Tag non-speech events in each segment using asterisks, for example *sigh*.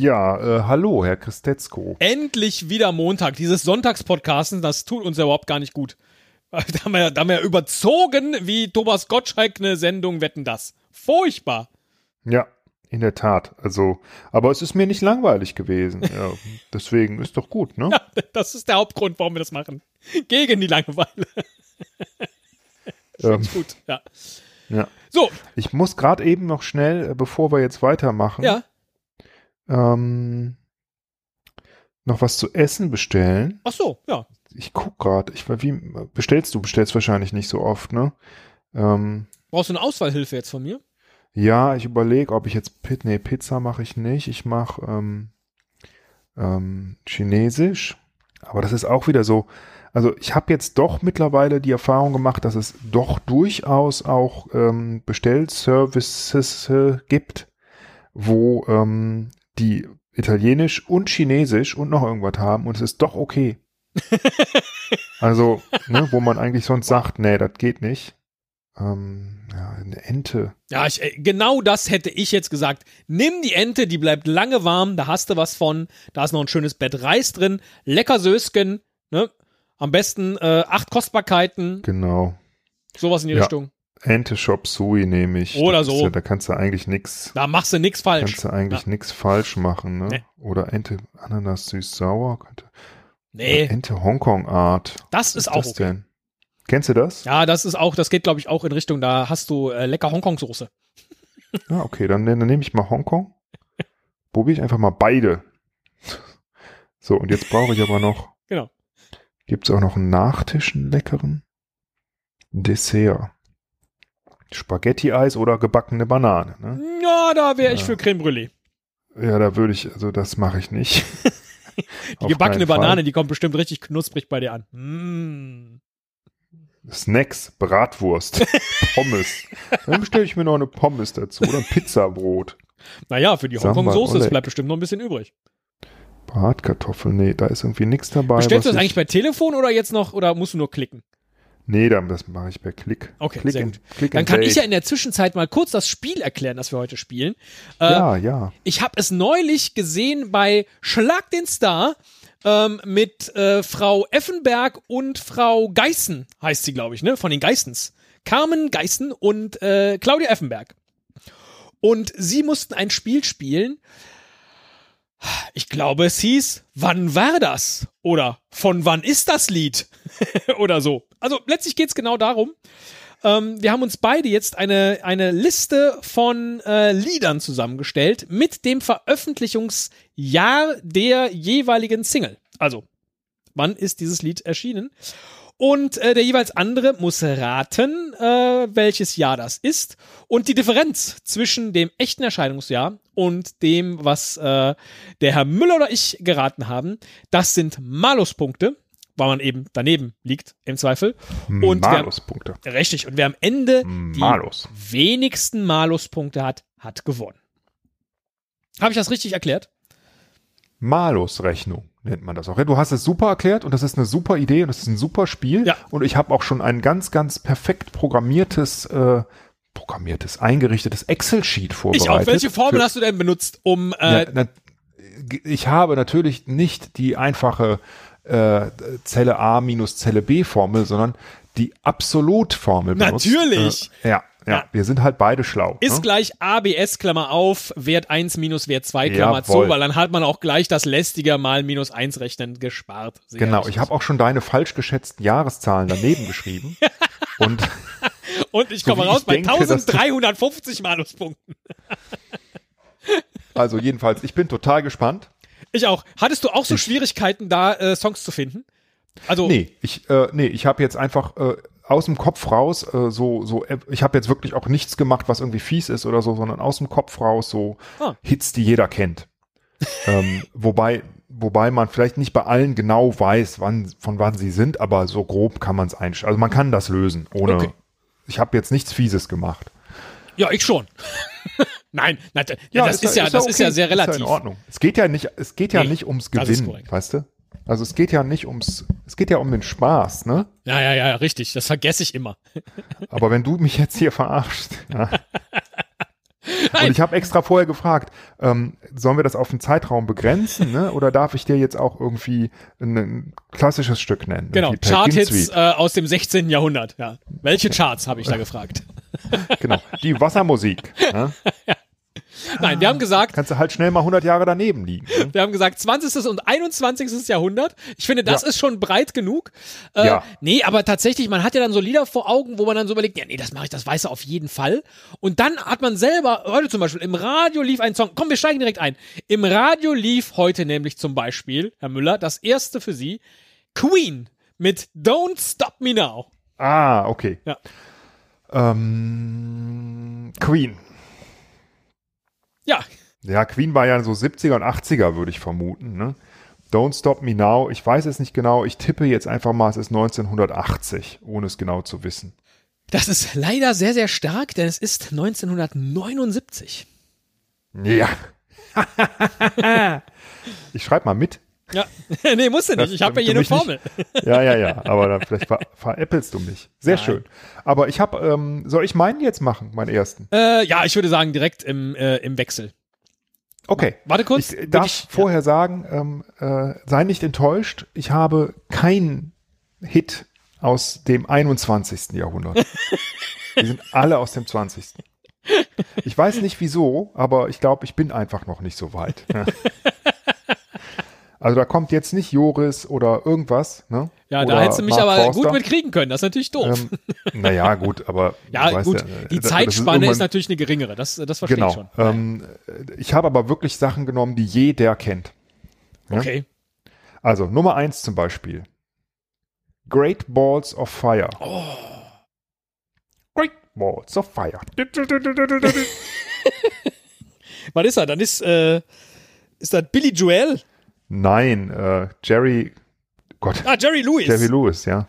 Ja, äh, hallo, Herr Christetzko. Endlich wieder Montag. Dieses Sonntagspodcasten, das tut uns ja überhaupt gar nicht gut. *laughs* Da haben wir, da haben wir überzogen wie Thomas Gottschalk eine Sendung Wetten das. Furchtbar. Ja, in der Tat. Also, aber es ist mir nicht langweilig gewesen. *laughs* Ja, deswegen ist doch gut, ne? Ja, das ist der Hauptgrund, warum wir das machen. Gegen die Langeweile. *laughs* Ähm, gut, ja. ja. So, Ich muss gerade eben noch schnell, äh, bevor wir jetzt weitermachen, ja. Ähm, noch was zu essen bestellen. Ach so, ja. Ich guck gerade. Ich wie bestellst du? Bestellst wahrscheinlich nicht so oft, ne? Ähm, Brauchst du eine Auswahlhilfe jetzt von mir? ja, ich überlege, ob ich jetzt Pit, nee, Pizza mache ich nicht. Ich mache ähm, ähm, Chinesisch. Aber das ist auch wieder so. Also ich habe jetzt doch mittlerweile die Erfahrung gemacht, dass es doch durchaus auch ähm, Bestellservices äh, gibt, wo ähm, die Italienisch und Chinesisch und noch irgendwas haben und es ist doch okay. *laughs* also, ne, wo man eigentlich sonst sagt, nee, das geht nicht. Ähm, ja, eine Ente. Ja, ich, äh, genau das hätte ich jetzt gesagt. Nimm die Ente, die bleibt lange warm, da hast du was von. Da ist noch ein schönes Bett Reis drin, lecker Sösken, ne? Am besten äh, acht Kostbarkeiten, Genau. sowas in die Ja. Richtung. Ente Shop Sui nehme ich. Oder ist so. Ja, da kannst du eigentlich nix, Da machst du nichts falsch. kannst du eigentlich nix falsch machen, ne? Nee. Oder Ente Ananas süß-sauer. könnte- Nee, Ente Hongkong Art. das ist Was auch das okay. denn? Kennst du das? Ja, das ist auch, das geht glaube ich auch in Richtung, da hast du äh, lecker Hongkong-Soße. Ja, okay, dann, dann nehme ich mal Hongkong. Probiere ich einfach mal beide. So, und jetzt brauche ich aber noch. *laughs* Genau. Gibt es auch noch einen Nachtisch, einen leckeren? Dessert. Spaghetti-Eis oder gebackene Banane. Ne? Ja, da wäre ich Ja. für Creme Brûlée. Ja, da würde ich, also das mache ich nicht. *laughs* Die gebackene Banane, die kommt bestimmt richtig knusprig bei dir an. Mm. Snacks, Bratwurst, *laughs* Pommes. Dann bestelle ich mir noch eine Pommes dazu oder ein Pizzabrot. Naja, für die Hongkong-Soße, bleibt bestimmt noch ein bisschen übrig. Bratkartoffeln, nee, da ist irgendwie nichts dabei. Bestellst du das ich- eigentlich per Telefon oder jetzt noch, oder musst du nur klicken? Nee, dann, das mache ich per Klick. Okay, Klick sehr in- gut. Klick Dann kann ich ja in der Zwischenzeit mal kurz das Spiel erklären, das wir heute spielen. Äh, Ja, ja. Ich habe es neulich gesehen bei Schlag den Star ähm, mit äh, Frau Effenberg und Frau Geißen, heißt sie, glaube ich, ne? Von den Geissens. Carmen Geißen und äh, Claudia Effenberg. Und sie mussten ein Spiel spielen. Ich glaube, es hieß, wann war das? Oder von wann ist das Lied? *laughs* Oder so. Also letztlich geht's genau darum. Ähm, wir haben uns beide jetzt eine, eine Liste von äh, Liedern zusammengestellt mit dem Veröffentlichungsjahr der jeweiligen Single. Also, wann ist dieses Lied erschienen? Und äh, der jeweils andere muss raten, äh, welches Jahr das ist. Und die Differenz zwischen dem echten Erscheinungsjahr und dem, was äh, der Herr Müller oder ich geraten haben, das sind Maluspunkte, weil man eben daneben liegt im Zweifel. Und wer, Maluspunkte. richtig, und wer am Ende Malus. die wenigsten Maluspunkte hat, hat gewonnen. Habe ich das richtig erklärt? Malusrechnung nennt man das auch. Ja, du hast es super erklärt und das ist eine super Idee und das ist ein super Spiel. Ja. Und ich habe auch schon ein ganz, ganz perfekt programmiertes, äh, programmiertes, eingerichtetes Excel-Sheet Ich vorbereitet. auch. Welche Formel hast du denn benutzt, um äh, Ja, na, ich habe natürlich nicht die einfache äh, Zelle A minus Zelle B Formel, sondern die Absolutformel benutzt. Natürlich. Äh, ja, ja, Ja. wir sind halt beide schlau. ist ne? gleich ABS, Klammer auf, Wert 1 minus Wert 2, Klammer zu, Jawohl. weil dann hat man auch gleich das lästige mal minus 1 rechnen gespart. Sehr Genau, ich habe auch schon deine falsch geschätzten Jahreszahlen daneben geschrieben. *laughs* Und Und ich so komme raus ich bei denke, dass du- 1350 Maluspunkten. also jedenfalls, ich bin total gespannt. Ich auch. Hattest du auch so Ich- Schwierigkeiten, da äh, Songs zu finden? Also, Nee, ich, äh, nee, ich habe jetzt einfach äh, aus dem Kopf raus, äh, so, so, äh, ich habe jetzt wirklich auch nichts gemacht, was irgendwie fies ist oder so, sondern aus dem Kopf raus so Ah. Hits, die jeder kennt. *laughs* ähm, wobei, wobei man vielleicht nicht bei allen genau weiß, wann, von wann sie sind, aber so grob kann man es einstellen. Also man kann das lösen, ohne. Okay. Ich habe jetzt nichts Fieses gemacht. ja, ich schon. *laughs* Nein, nein, ja, das ist, ja, das ist okay, ja sehr Ist ja relativ. in Ordnung. Es geht ja nicht, es geht ja Nee, nicht ums Gewinnen, weißt du? Also es geht ja nicht ums, es geht ja um den Spaß, ne? Ja, ja, ja, richtig. Das vergesse ich immer. *laughs* Aber wenn du mich jetzt hier verarschst, ja, *laughs* Nein. Und ich habe extra vorher gefragt, ähm, sollen wir das auf einen Zeitraum begrenzen, ne? Oder darf ich dir jetzt auch irgendwie ein, ein klassisches Stück nennen? Genau, Chart-Hits äh, aus dem 16. Jahrhundert. Ja. Welche Charts, habe ich da *laughs* gefragt. Genau, die Wassermusik. ne? Nein, wir haben gesagt, Kannst du halt schnell mal 100 Jahre daneben liegen. Ne? wir haben gesagt 20. und 21. Jahrhundert. Ich finde, das Ja. ist schon breit genug. Äh, Ja. Nee, aber tatsächlich, man hat ja dann so Lieder vor Augen, wo man dann so überlegt, ja, nee, das mache ich, das weiß er auf jeden Fall. Und dann hat man selber, heute zum Beispiel, im Radio lief ein Song, komm, wir steigen direkt ein. Im Radio lief heute nämlich zum Beispiel, Herr Müller, das erste für Sie, Queen mit Don't Stop Me Now. Ah, okay. Ja. Ähm, Queen. Ja, Ja, Queen war ja so 70er und 80er, würde ich vermuten. Ne? Don't Stop Me Now. Ich weiß es nicht genau. Ich tippe jetzt einfach mal, es ist 1980, ohne es genau zu wissen. das ist leider sehr, sehr stark, denn es ist 1979. Ja. *laughs* ich schreibe mal mit. Ja, *laughs* nee, musst du nicht. Ich habe ja hier eine Formel. mich *laughs* Ja, ja, ja. Aber dann vielleicht ver veräppelst du mich. Sehr Nein. schön. Aber ich habe, ähm, soll ich meinen jetzt machen, meinen ersten? Äh, ja, ich würde sagen, direkt im, äh, im Wechsel. Okay. Warte kurz. Ich darf Wirklich- vorher sagen, ähm, äh, sei nicht enttäuscht, ich habe keinen Hit aus dem 21. Jahrhundert. *laughs* Die sind alle aus dem 20. Ich weiß nicht wieso, aber ich glaube, ich bin einfach noch nicht so weit. Also da kommt jetzt nicht Joris oder irgendwas. Ne? Ja, oder da hättest du mich Mark aber Forster. gut mit kriegen können. Das ist natürlich doof. Ähm, naja, gut, aber *laughs* ja, gut. ja, äh, die Zeitspanne ist, irgendwann- natürlich eine geringere. Das, das verstehe Genau. ich schon. Ähm, ich habe aber wirklich Sachen genommen, die jeder kennt. ja. Okay. Also Nummer eins zum Beispiel. Great Balls of Fire. Oh. Great Balls of Fire. *laughs* *laughs* Was ist er? Dann ist, äh, ist das Billy Joel? Nein, äh, Jerry, Gott, Ah, Jerry Lewis. Jerry Lewis, ja.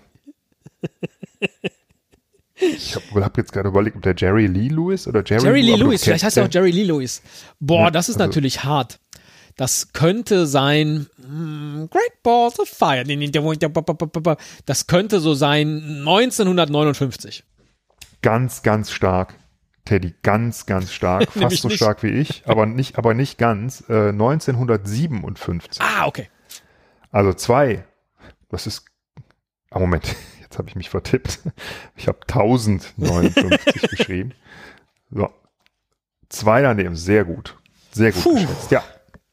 Ich habe hab jetzt gerade überlegt, ob der Jerry Lee Lewis oder Jerry, Jerry Lee Lewis. Vielleicht heißt er auch Jerry Lee Lewis. Boah, Ja, das ist also- natürlich hart. Das könnte sein hm, Great Balls of Fire. Das könnte so sein 1959. den ganz, ganz stark. Teddy, ganz, ganz stark. *laughs* Fast so nicht. stark wie ich, aber *laughs* nicht, aber nicht ganz. Äh, 1957. Ah, okay. Also zwei. Das ist. Ah, Moment, *laughs* jetzt habe ich mich vertippt. Ich habe 1059 geschrieben. So. Zwei daneben, sehr gut. Sehr gut Puh. geschätzt. Ja,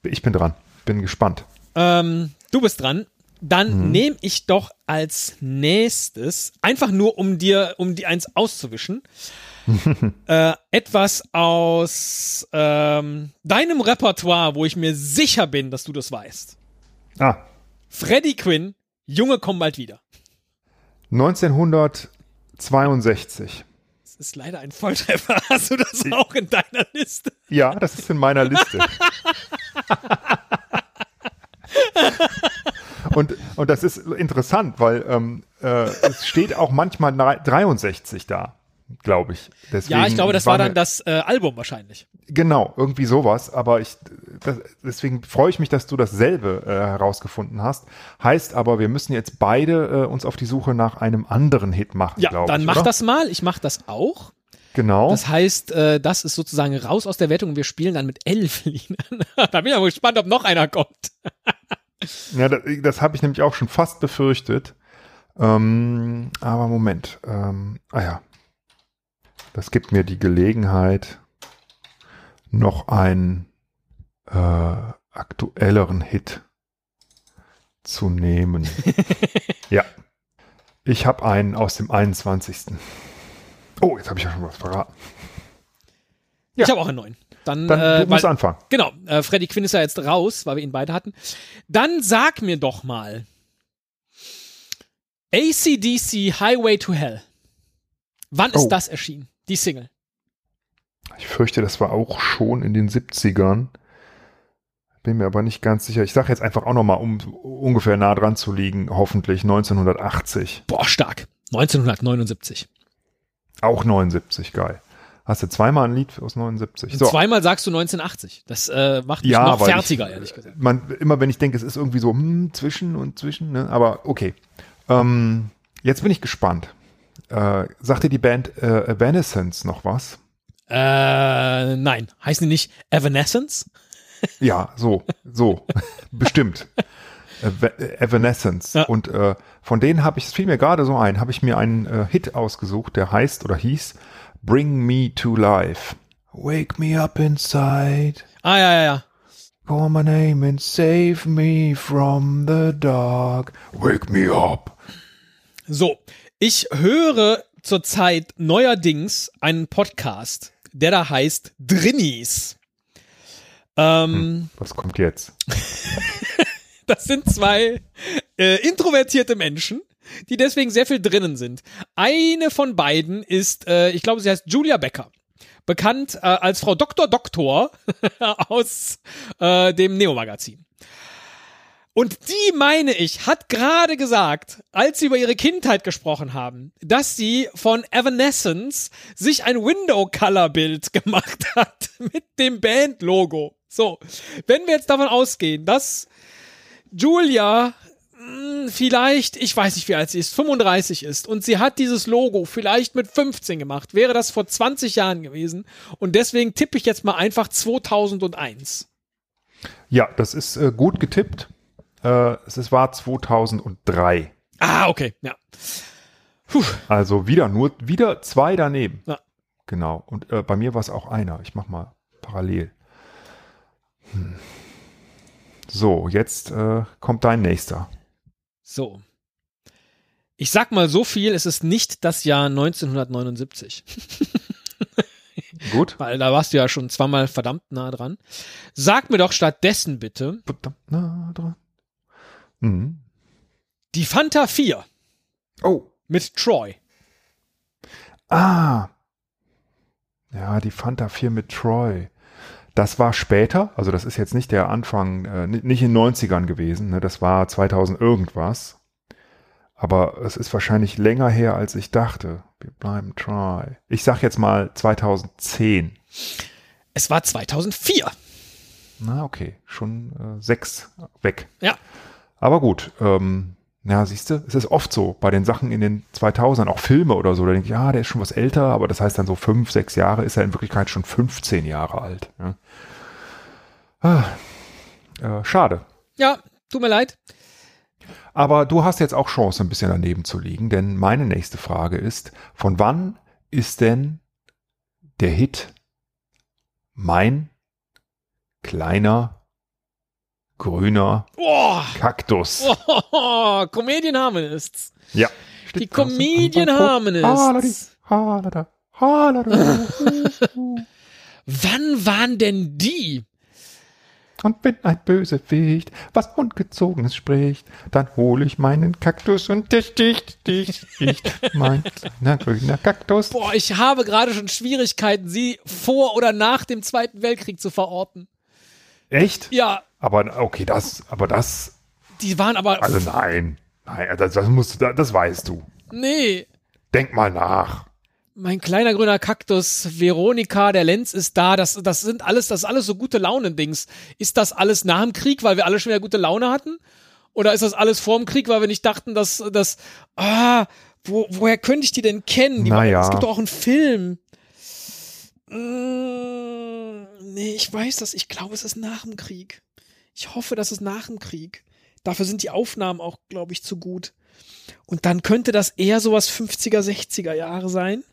ich bin dran. Bin gespannt. Ähm, du bist dran. Dann Mhm. nehme ich doch als nächstes, einfach nur um dir, um die eins auszuwischen, *laughs* äh, etwas aus ähm, deinem Repertoire, wo ich mir sicher bin, dass du das weißt. Ah, Freddie Quinn, Junge, komm bald wieder. 1962. Das ist leider ein Volltreffer. *laughs* Hast du das auch in deiner Liste? Ja, das ist in meiner Liste. *laughs* und, und das ist interessant, weil ähm, äh, es steht auch manchmal drei- 63 da, glaube ich. Deswegen Ja, ich glaube, das war dann das äh, Album wahrscheinlich. Genau, irgendwie sowas. Aber ich, das, deswegen freue ich mich, dass du dasselbe äh, herausgefunden hast. Heißt aber, wir müssen jetzt beide äh, uns auf die Suche nach einem anderen Hit machen, Ja, dann ich. mach oder? das mal. Ich mach das auch. Genau. Das heißt, äh, das ist sozusagen raus aus der Wertung und wir spielen dann mit elf *laughs* Linien. da bin ich aber gespannt, ob noch einer kommt. ja, das, das habe ich nämlich auch schon fast befürchtet. Ähm, aber Moment. Ähm, ah ja. Das gibt mir die Gelegenheit, noch einen äh, aktuelleren Hit zu nehmen. *laughs* ja. Ich habe einen aus dem 21. Oh, jetzt habe ich ja schon was verraten. Ja. Ich habe auch einen neuen. Dann, Dann äh, du musst weil, anfangen. genau, äh, Freddy Quinn ist ja jetzt raus, weil wir ihn beide hatten. Dann sag mir doch mal ACDC Highway to Hell. Wann ist Oh. das erschienen? Die Single. Ich fürchte, das war auch schon in den 70ern. Bin mir aber nicht ganz sicher. Ich sage jetzt einfach auch nochmal, um ungefähr nah dran zu liegen, hoffentlich 1980. Boah, stark. 1979. Auch 79, geil. Hast du zweimal ein Lied aus 79? Und Zweimal sagst du 1980. Das äh, macht mich Ja, noch fertiger, ich, ehrlich gesagt. Man, immer wenn ich denke, es ist irgendwie so hm, zwischen und zwischen, ne? aber okay. Ähm, jetzt bin ich gespannt. Äh, sagt dir die Band äh, Evanescence noch was? Äh, nein. Heißen die nicht Evanescence? *laughs* Ja, so, so, *laughs* bestimmt. Ev- Evanescence. Ja. Und äh, von denen habe ich, es fiel mir gerade so ein, habe ich mir einen äh, Hit ausgesucht, der heißt oder hieß Bring Me to Life. Wake me up inside. Ah, ja, ja, ja. Call my name and save me from the dark. Wake me up. So, ich höre zurzeit neuerdings einen Podcast, der da heißt Drinnies. Ähm, Was kommt jetzt? *laughs* Das sind zwei äh, introvertierte Menschen, die deswegen sehr viel drinnen sind. Eine von beiden ist, äh, ich glaube, sie heißt Julia Becker. Bekannt äh, als Frau Dr. Doktor *laughs* aus äh, dem Neo-Magazin. Und die, meine ich, hat gerade gesagt, als sie über ihre Kindheit gesprochen haben, dass sie von Evanescence sich ein Window-Color-Bild *laughs* gemacht hat mit dem Band-Logo. So, wenn wir jetzt davon ausgehen, dass Julia mh, vielleicht, ich weiß nicht, wie alt sie ist, 35 ist und sie hat dieses Logo vielleicht mit 15 gemacht, wäre das vor 20 Jahren gewesen und deswegen tippe ich jetzt mal einfach 2001. Ja, das ist äh, gut getippt. Äh, es war 2003. Ah, okay, ja. Puh, Also wieder nur wieder zwei daneben. Ja. Genau. Und äh, bei mir war es auch einer. Ich mach mal parallel. Hm. So, jetzt äh, kommt dein nächster. so. Ich sag mal so viel, es ist nicht das Jahr 1979, Gut. *laughs* weil da warst du ja schon zweimal verdammt nah dran. Sag mir doch stattdessen bitte Verdammt nah dran. Mhm. die Fanta 4 Oh. mit Troy. Ah. Ja, die Fanta 4 mit Troy. Das war später, also das ist jetzt nicht der Anfang, äh, ni- nicht in den 90ern gewesen, ne, das war 2000 irgendwas. Aber es ist wahrscheinlich länger her, als ich dachte. Wir bleiben Troy. Ich sag jetzt mal 2010. Es war 2004. Na, okay, schon äh, sechs weg. Ja. Aber gut, ähm, ja, siehst du, es ist oft so bei den Sachen in den 2000ern, auch Filme oder so, da denke ich, ja, der ist schon was älter, aber das heißt dann so fünf, sechs Jahre, ist er in Wirklichkeit schon 15 Jahre alt. Ja. Ah, äh, schade. Ja, tut mir leid. Aber du hast jetzt auch Chance, ein bisschen daneben zu liegen, denn meine nächste Frage ist, von wann ist denn der Hit Mein kleiner grüner *laughs* Oh, Kaktus? oh, Comedian Harmonists. Ja. Die Comedian Harmonists. Wann waren denn die? Und wenn ein Bösewicht was Ungezogenes spricht, dann hole ich meinen Kaktus und der sticht, sticht, sticht. Mein kleiner grüner Kaktus. Boah, ich habe gerade schon Schwierigkeiten, sie vor oder nach dem Zweiten Weltkrieg zu verorten. Echt? Ja, Aber okay, das, aber das, die waren aber. also nein. Nein, das, das musst du, das weißt du. nee. Denk mal nach. Mein kleiner grüner Kaktus, Veronika, der Lenz ist da. Das, das sind alles, das ist alles so gute Launendings. Ist das alles nach dem Krieg, weil wir alle schon wieder gute Laune hatten? Oder ist das alles vor dem Krieg, weil wir nicht dachten, dass, dass, ah, wo, woher könnte ich die denn kennen? Die Naja. Es gibt doch auch einen Film. Mm, nee, ich weiß das. Ich glaube, es ist nach dem Krieg. Ich hoffe, das ist nach dem Krieg. Dafür sind die Aufnahmen auch, glaube ich, zu gut. Und dann könnte das eher sowas 50er, 60er Jahre sein.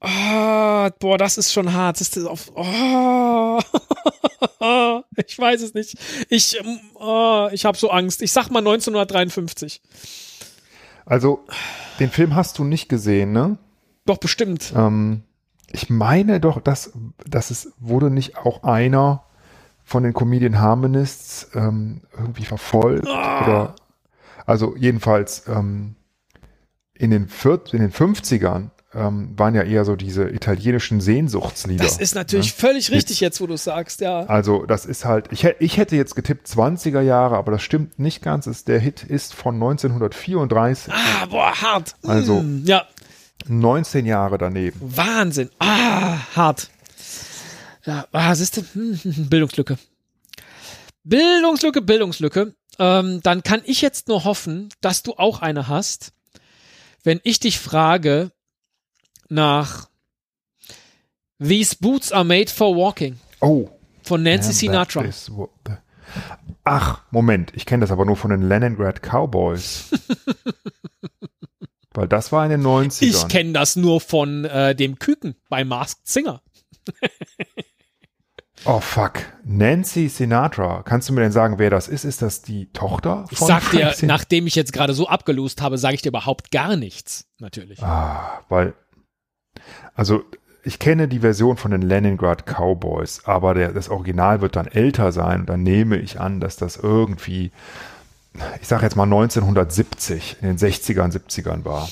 Ah, boah, das ist schon hart. Das ist auf, oh. *laughs* ich weiß es nicht. Ich, oh, ich habe so Angst. Ich sag mal 1953. Also, den Film hast du nicht gesehen, ne? Doch bestimmt. Ähm, ich meine doch, dass, dass es wurde nicht auch einer von den Comedian Harmonists ähm, irgendwie verfolgt oder also jedenfalls ähm, in den vier, in den 50ern ähm, waren ja eher so diese italienischen Sehnsuchtslieder. Das ist natürlich völlig richtig jetzt, wo du sagst, ja. Also das ist halt, ich, ich hätte jetzt getippt 20er Jahre, aber das stimmt nicht ganz. Es, der Hit ist von 1934, Ah, boah, hart. Also- Mm, ja, 19 Jahre daneben. Wahnsinn. Ah, hart. Ja, ah, siehst du, hm, hm, hm, Bildungslücke. Bildungslücke, Bildungslücke. Ähm, dann kann ich jetzt nur hoffen, dass du auch eine hast, wenn ich dich frage nach These Boots Are Made for Walking Oh. von Nancy Sinatra. Ach, Moment, ich kenne das aber nur von den Leningrad Cowboys. *laughs* Weil das war in den 90ern. Ich kenne das nur von äh, dem Küken bei Masked Singer. oh fuck. Nancy Sinatra. Kannst du mir denn sagen, wer das ist? Ist das die Tochter von Ich sag dir, Frank Sin- nachdem ich jetzt gerade so abgelost habe, sage ich dir überhaupt gar nichts. Natürlich. Ah, weil, also ich kenne die Version von den Leningrad Cowboys, aber der, das Original wird dann älter sein und dann nehme ich an, dass das irgendwie, ich sage jetzt mal 1970, in den 60ern, 70ern war.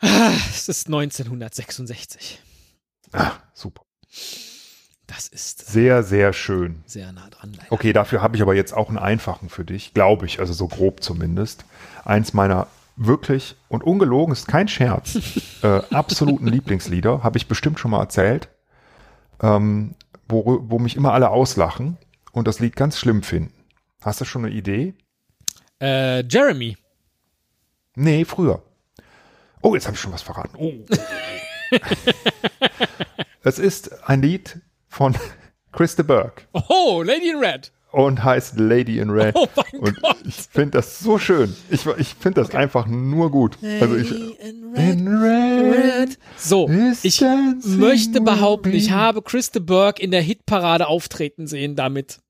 Es ist 1966. Ah, super. Das ist Sehr, sehr schön. sehr nah dran. Leider. Okay, dafür habe ich aber jetzt auch einen einfachen für dich, glaube ich, also so grob zumindest. Eins meiner wirklich und ungelogen ist kein Scherz, *laughs* äh, absoluten Lieblingslieder, habe ich bestimmt schon mal erzählt, ähm, wo, wo mich immer alle auslachen und das Lied ganz schlimm finden. Hast du schon eine Idee? Äh, Jeremy. Nee, früher. Oh, jetzt habe ich schon was verraten. Oh. es ist ein Lied von *laughs* Chris de Burgh. Oh, Lady in Red. und heißt Lady in Red. Oh mein und Gott. ich finde das so schön. Ich, ich finde das einfach nur gut. Also ich, in Red. So, is ich dancing möchte behaupten, ich habe Chris de Burgh in der Hitparade auftreten sehen damit.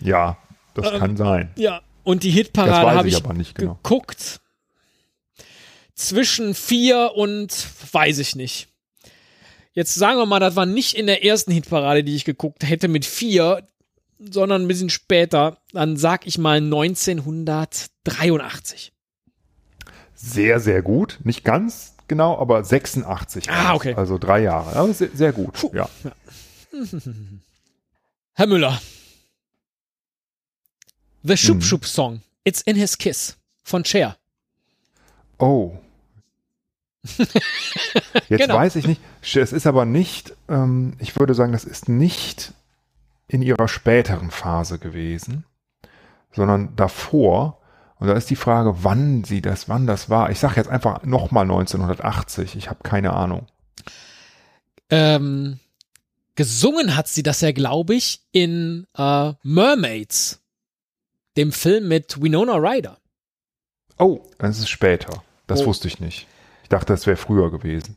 Ja, das Ähm, kann sein. Ja. Und die Hitparade habe ich ich aber nicht genau. geguckt. Zwischen vier und weiß ich nicht. Jetzt sagen wir mal, das war nicht in der ersten Hitparade, die ich geguckt hätte mit vier, sondern ein bisschen später. Dann sag ich mal 1983. Sehr, sehr gut. Nicht ganz genau, aber 86. Ah, okay. Also drei Jahre. Aber sehr, sehr gut. Puh. Ja. *laughs* Herr Müller. The Schup Mhm. Schup Song. It's in his kiss. Von Cher. Oh. *laughs* Jetzt Genau. weiß ich nicht. Es ist aber nicht, ähm, ich würde sagen, das ist nicht in ihrer späteren Phase gewesen, sondern davor. Und da ist die Frage, wann sie das, wann das war. Ich sage jetzt einfach nochmal 1980. Ich habe keine Ahnung. Ähm, gesungen hat sie das ja, glaube ich, in äh, Mermaids. Dem Film mit Winona Ryder. Oh, das ist später. Das Oh. wusste ich nicht. Ich dachte, das wäre früher gewesen.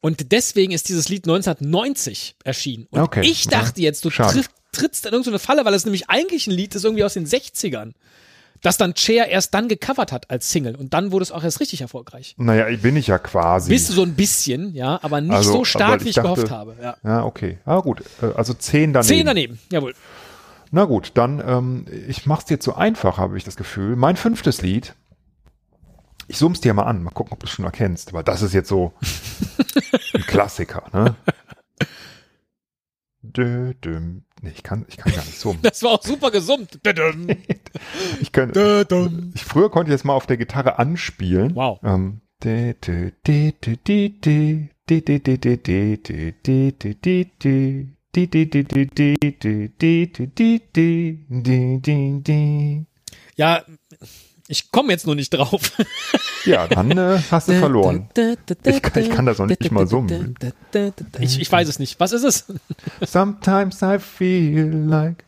Und deswegen ist dieses Lied 1990 erschienen. Und Okay. ich dachte jetzt, du triff, trittst in irgendeine Falle, weil es nämlich eigentlich ein Lied ist irgendwie aus den 60ern. Das dann Cher erst dann gecovert hat als Single. Und dann wurde es auch erst richtig erfolgreich. Naja, bin ich ja quasi. Bist du so ein bisschen, ja, aber nicht Also, so stark, wie ich ich dachte- gehofft habe. Ja. ja, okay. Ah, gut. Äh, Also zehn daneben. Zehn daneben, jawohl. Na gut, dann, ähm, ich mach's dir zu einfach, habe ich das Gefühl. Mein fünftes Lied, ich summ's dir mal an, mal gucken, ob du es schon erkennst, weil das ist jetzt so ein Klassiker, ne? Dö, düm. Nee, ich kann, ich kann gar nicht summen. Das war auch super gesummt. Ich kann, ich, früher konnte ich das mal auf der Gitarre anspielen. Wow. Ähm, ja, ich komme jetzt nur nicht drauf. Ja, dann äh, hast du verloren. Ich kann, ich kann das auch nicht mal summen. Ich, ich weiß es nicht. Was ist es? Sometimes I feel like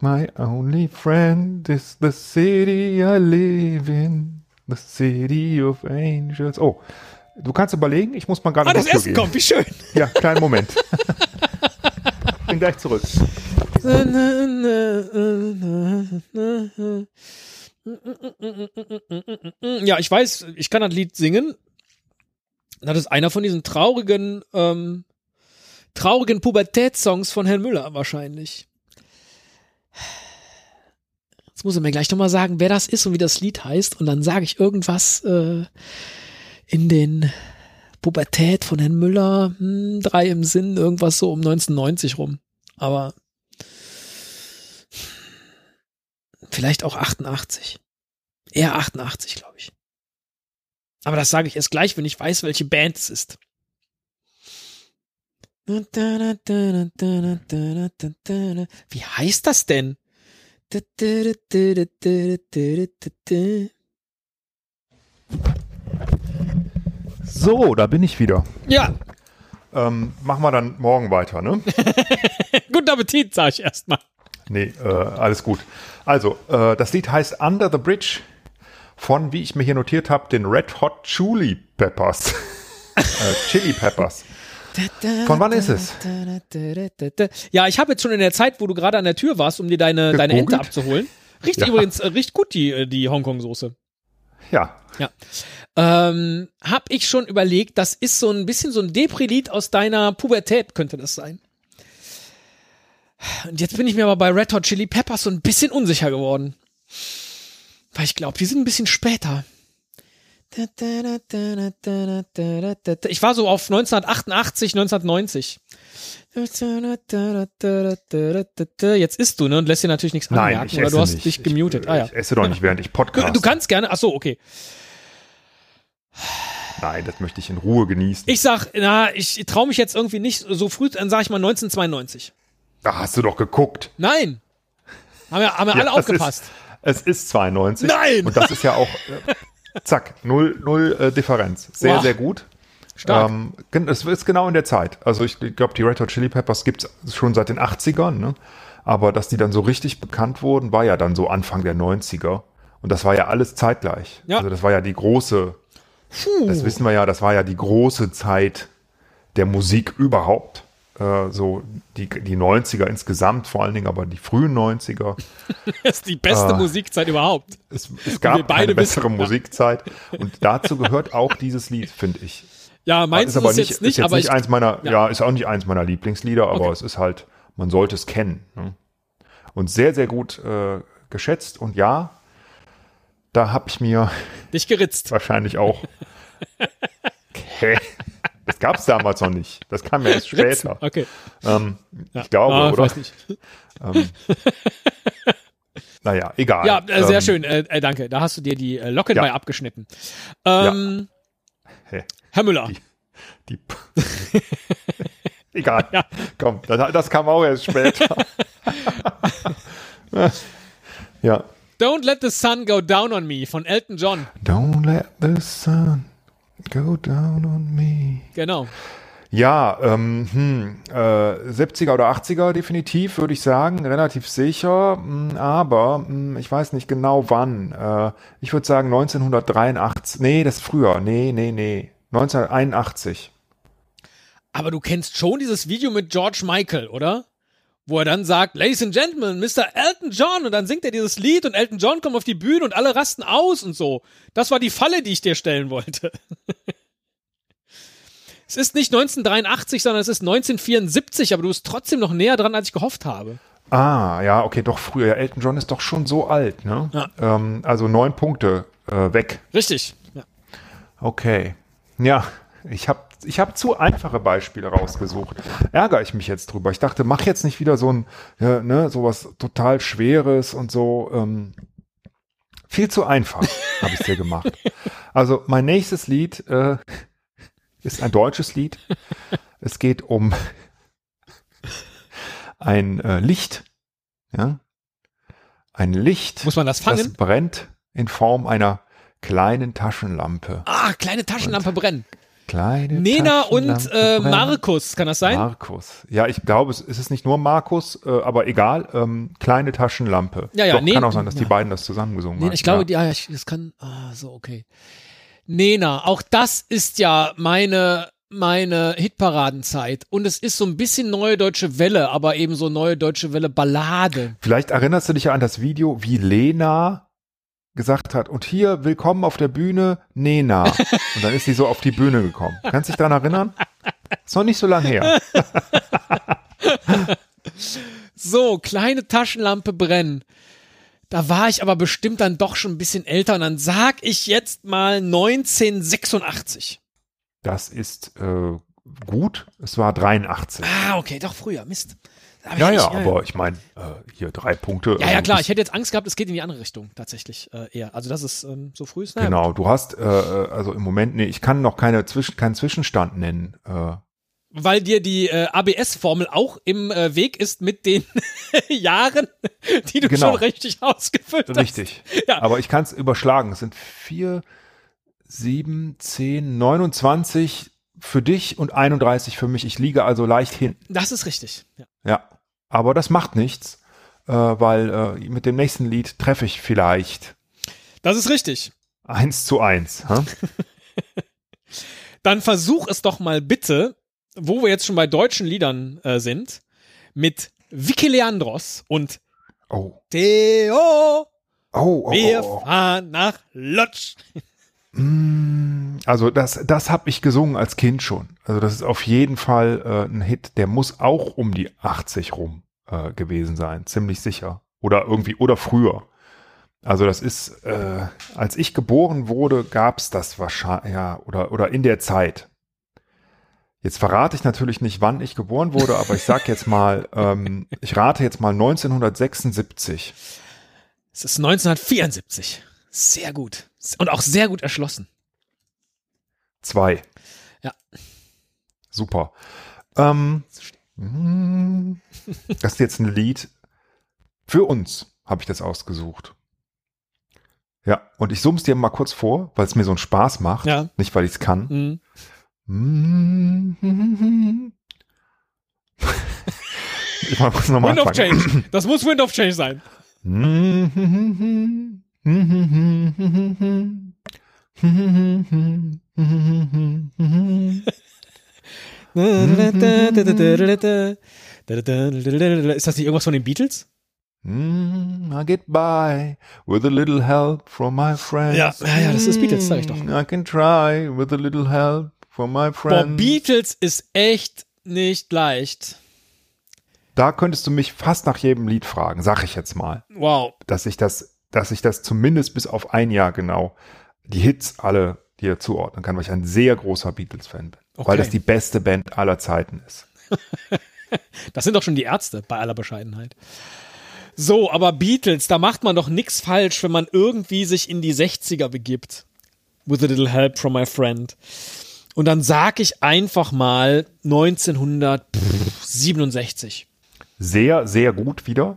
my only friend is the city I live in. The city of angels. Oh, du kannst überlegen, ich muss mal gerade Ah, das Essen gehen. kommt, wie schön. *laughs* Ja, kleinen Moment. *laughs* Bin gleich zurück. Ja, ich weiß, ich kann das Lied singen. Das ist einer von diesen traurigen, ähm, traurigen Pubertätssongs von Herrn Müller wahrscheinlich. Jetzt muss er mir gleich nochmal sagen, wer das ist und wie das Lied heißt. Und dann sage ich irgendwas äh, in den Pubertät von Herrn Müller. Hm, drei im Sinn, irgendwas so um 1990 rum. Aber vielleicht auch 88. Eher 88, glaube ich. Aber das sage ich erst gleich, wenn ich weiß, welche Band es ist. Wie heißt das denn? So, da bin ich wieder. Ja, ähm, machen wir dann morgen weiter, ne? *laughs* Guten Appetit, sag ich erstmal. Nee, äh, alles gut. Also, äh, das Lied heißt Under the Bridge von, wie ich mir hier notiert habe, den Red Hot Chili Peppers. *laughs* äh, Chili Peppers. Von wann ist es? Ja, ich habe jetzt schon in der Zeit, wo du gerade an der Tür warst, um dir deine, deine Ente abzuholen. Riecht Ja. übrigens, äh, riecht gut, die, äh, die Hongkong-Soße. Ja. Ja. Ähm, hab ich schon überlegt, das ist so ein bisschen so ein Depri-Lied aus deiner Pubertät, könnte das sein. Und jetzt bin ich mir aber bei Red Hot Chili Peppers so ein bisschen unsicher geworden. Weil ich glaube, die sind ein bisschen später. Ich war so auf 1988, 1990. Jetzt isst du, ne? Und lässt dir natürlich nichts Nein, anmerken. Oder du hast nicht. dich gemutet. Ich, ah ja. ich esse doch nicht, während ich podcast. Du kannst gerne. Ach so, okay. Nein, das möchte ich in Ruhe genießen. Ich sag, na, ich traue mich jetzt irgendwie nicht so früh, dann sage ich mal 1992. Da hast du doch geguckt. Nein. Haben wir, haben wir alle Ja, es aufgepasst. Ist, es ist 92. Nein! Und das ist ja auch, äh, zack, null, null äh, Differenz. Sehr, Wow. sehr gut. Stark. Ähm, es ist genau in der Zeit. Also ich glaube, die Red Hot Chili Peppers gibt's schon seit den 80ern, ne? Aber dass die dann so richtig bekannt wurden, war ja dann so Anfang der 90er. Und das war ja alles zeitgleich. Ja. Also das war ja die große, das wissen wir ja, das war ja die große Zeit der Musik überhaupt. Äh, so die, die 90er insgesamt vor allen Dingen, aber die frühen 90er. *laughs* Das ist die beste Ah. Musikzeit überhaupt. Es, es gab eine bessere wissen. Musikzeit. Und dazu gehört auch dieses Lied, finde ich. Ja, meinst ist aber das nicht, jetzt nicht, ist jetzt aber nicht ich, eins meiner, ja. ja. ist auch nicht eins meiner Lieblingslieder, aber Okay. es ist halt, man sollte es kennen. Ne? Und sehr, sehr gut äh, geschätzt. Und ja, da habe ich mir dich geritzt. *laughs* wahrscheinlich auch. *laughs* Okay. Das gab es damals noch nicht. Das kam ja erst später. Okay. Ähm, Ja. Ich glaube, ah, oder? Weiß nicht. Ähm, naja, egal. Ja, äh, sehr Ähm, schön. Äh, äh, danke. Da hast du dir die äh, Locken Ja. bei abgeschnitten. Ähm, Hä? Herr Müller. Die, *laughs* egal. Ja. Komm, das, das kam auch erst später. *laughs* ja. Don't Let the Sun Go Down on Me von Elton John. Don't let the sun go down on me. Genau. Ja, ähm, hm, äh, 70er oder 80er definitiv, würde ich sagen, relativ sicher, mh, aber mh, ich weiß nicht genau wann. Äh, ich würde sagen 1983, nee, das ist früher, nee, nee, nee, 1981. Aber du kennst schon dieses Video mit George Michael, oder? Wo er dann sagt, Ladies and Gentlemen, Mr. Elton John, und dann singt er dieses Lied und Elton John kommt auf die Bühne und alle rasten aus und so. Das war die Falle, die ich dir stellen wollte. *laughs* es ist nicht 1983, sondern es ist 1974, aber du bist trotzdem noch näher dran, als ich gehofft habe. Ah, ja, okay, doch früher. Ja, Elton John ist doch schon so alt, ne? Ja. Ähm, also neun Punkte äh, weg. Richtig. Ja. Okay. Ja, ich habe ich hab zu einfache Beispiele rausgesucht. Ärgere ich mich jetzt drüber. Ich dachte, mach jetzt nicht wieder so ein, ja, ne, sowas total Schweres und so. Ähm, viel zu einfach habe ich dir gemacht. *laughs* Also mein nächstes Lied äh, ist ein deutsches Lied. Es geht um *laughs* ein äh, Licht. Ja? Ein Licht. Muss man das Das fangen? brennt in Form einer kleinen Taschenlampe. Ah, kleine Taschenlampe brennen. Kleine Nena und äh. Markus, kann das sein? Markus. Ja, ich glaube, es ist nicht nur Markus, äh, aber egal. Ähm, kleine Taschenlampe. Ja, ja, Doch, nee, kann auch sein, dass die ja. beiden das zusammengesungen Nee, haben. ich glaube, ja. die, ah, ich, das kann, ah, so, okay. Nena, auch das ist ja meine, meine Hitparadenzeit. Und es ist so ein bisschen neue deutsche Welle, aber eben so neue deutsche Welle Ballade. Vielleicht erinnerst du dich ja an das Video, wie Lena gesagt hat, und hier, willkommen auf der Bühne, Nena. Und dann ist sie so auf die Bühne gekommen. Kannst du dich daran erinnern? Ist noch nicht so lange her. *laughs* So, kleine Taschenlampe brennen. Da war ich aber bestimmt dann doch schon ein bisschen älter und dann sag ich jetzt mal 1986. Das ist äh, gut. Es war 83. Ah, okay, doch früher, Mist. Hab ich Ja, nicht- ja, aber ich meine, äh, hier drei Punkte. Ja, ja, also klar. Ich hätte jetzt Angst gehabt, es geht in die andere Richtung, tatsächlich äh, eher. Also, das ist ähm, so früh ist. naja, Genau, du hast, äh, äh, also im Moment, nee, ich kann noch keine Zwischen, keinen Zwischenstand nennen. Äh, Weil dir die äh, ABS-Formel auch im äh, Weg ist mit den *laughs* Jahren, die du Genau. schon richtig ausgefüllt hast. richtig. Ja. Aber ich kann es überschlagen. Es sind vier, sieben, zehn, 29 für dich und 31 für mich. Ich liege also leicht hin. Das ist richtig. Ja. Ja, aber das macht nichts, äh, weil äh, mit dem nächsten Lied treffe ich vielleicht Das ist richtig. eins zu eins. *laughs* Dann versuch es doch mal bitte, wo wir jetzt schon bei deutschen Liedern äh, sind, mit Vicky Leandros und Oh, Theo, oh, oh, wir oh, oh. fahren nach Lodz. Mm, Also das, das habe ich gesungen als Kind schon. Also das ist auf jeden Fall äh, ein Hit. Der muss auch um die 80 rum äh, gewesen sein, ziemlich sicher. Oder irgendwie oder früher. Also das ist, äh, als ich geboren wurde, gab's das wahrscheinlich, ja, oder oder in der Zeit. Jetzt verrate ich natürlich nicht, wann ich geboren wurde, aber ich sag jetzt mal, *laughs* ähm, ich rate jetzt mal 1976. Es ist 1974. Sehr gut. Und auch sehr gut erschlossen. Zwei. Ja. Super. Ähm, das ist jetzt ein Lied für uns, habe ich das ausgesucht. Ja, und ich summe es dir mal kurz vor, weil es mir so einen Spaß macht. Ja. Nicht, weil ich es kann. Mhm. Ich kurz nochmal Wind of anfangen. Change. Das muss Wind of Change sein. *laughs* Ist das nicht irgendwas von den Beatles? Mm, I get by with a little help from my friends. Ja, ja, ja, das ist Beatles, sag ich doch. Mm, I can try with a little help from my Boah, friends. Beatles ist echt nicht leicht. da könntest du mich fast nach jedem Lied fragen, sag ich jetzt mal, Wow. dass ich das, dass ich das zumindest bis auf ein Jahr genau die Hits alle dir zuordnen kann, weil ich ein sehr großer Beatles-Fan bin, Okay. weil das die beste Band aller Zeiten ist. *laughs* Das sind doch schon die Ärzte, bei aller Bescheidenheit. So, aber Beatles, da macht man doch nichts falsch, wenn man irgendwie sich in die 60er begibt. With a little help from my friend. Und dann sag ich einfach mal 1967. Sehr, sehr gut wieder,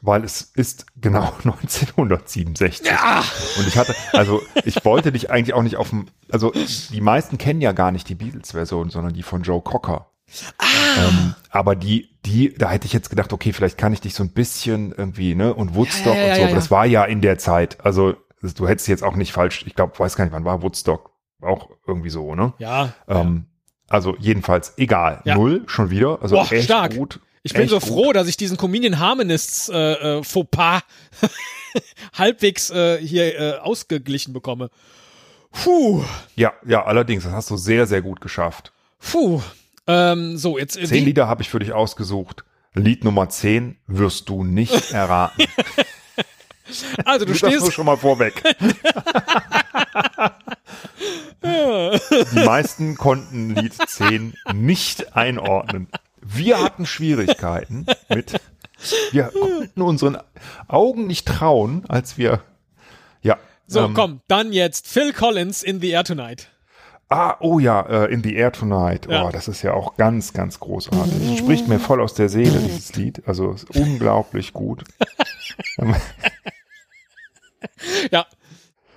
weil es ist genau *laughs* 1967. Ja, Und ich hatte, also ich wollte dich eigentlich auch nicht auf dem, also die meisten kennen ja gar nicht die Beatles-Version, sondern die von Joe Cocker. Ähm, aber die, die, da hätte ich jetzt gedacht, okay, vielleicht kann ich dich so ein bisschen irgendwie, ne, und Woodstock Ja, ja, ja, und so, ja, aber ja. das war ja in der Zeit. Also du hättest jetzt auch nicht falsch, ich glaube, weiß gar nicht, wann war Woodstock auch irgendwie so, ne? ja. Ähm, also jedenfalls, egal. Ja. Null schon wieder. Also Boah, echt stark. gut. Ich bin echt so gut. froh, dass ich diesen Comedian Harmonists äh, äh, Fauxpas *laughs* halbwegs äh, hier äh, ausgeglichen bekomme. Puh, Ja, ja, allerdings, das hast du sehr, sehr gut geschafft. puh. Ähm, so, jetzt. äh, Zehn Lieder habe ich für dich ausgesucht. Lied Nummer 10 wirst du nicht *laughs* erraten. Also du Das nur stehst. schon mal vorweg. *laughs* Die meisten konnten Lied 10 nicht einordnen. Wir hatten Schwierigkeiten mit, wir konnten unseren Augen nicht trauen, als wir, ja. So, ähm, komm, dann jetzt Phil Collins in the Air Tonight. Ah, oh ja, äh, In the Air Tonight. Ja. Oh, das ist ja auch ganz, ganz großartig. Spricht mir voll aus der Seele, dieses Lied. Also ist unglaublich gut. *laughs* Ja,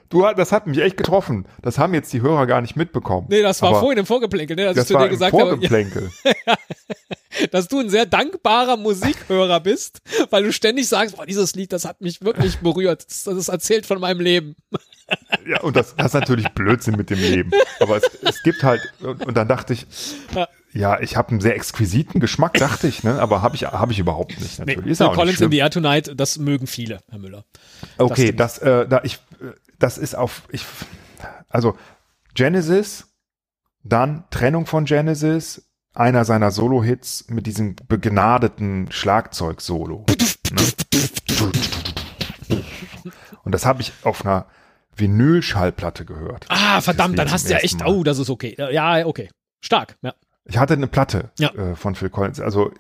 Du, das hat mich echt getroffen. Das haben jetzt die Hörer gar nicht mitbekommen. nee, das war Aber vorhin im Vorgeplänkel, ne, dass Das ich zu war dir im gesagt habe, ja, Vorgeplänkel. *laughs* dass du ein sehr dankbarer Musikhörer bist, weil du ständig sagst, boah, dieses Lied, das hat mich wirklich berührt. Das, das erzählt von meinem Leben. Ja, und das, das ist natürlich Blödsinn mit dem Leben. Aber es, es gibt halt, und, und dann dachte ich, Ja. ja, ich habe einen sehr exquisiten Geschmack, dachte ich, ne? aber habe ich, hab ich überhaupt nicht. Nee, Natürlich. ist Phil auch nicht Collins in the Air Tonight, das mögen viele, Herr Müller. Okay, stimmt. das, äh, da ich, das ist auf, ich, also Genesis, dann Trennung von Genesis, einer seiner Solo-Hits mit diesem begnadeten Schlagzeug-Solo. ne? Und das habe ich auf einer Vinyl-Schallplatte gehört. Ah, verdammt, dann hast du ja echt, Mal. oh, das ist okay. Ja, okay. Stark, ja. Ich hatte eine Platte Ja. äh, von Phil Collins. Also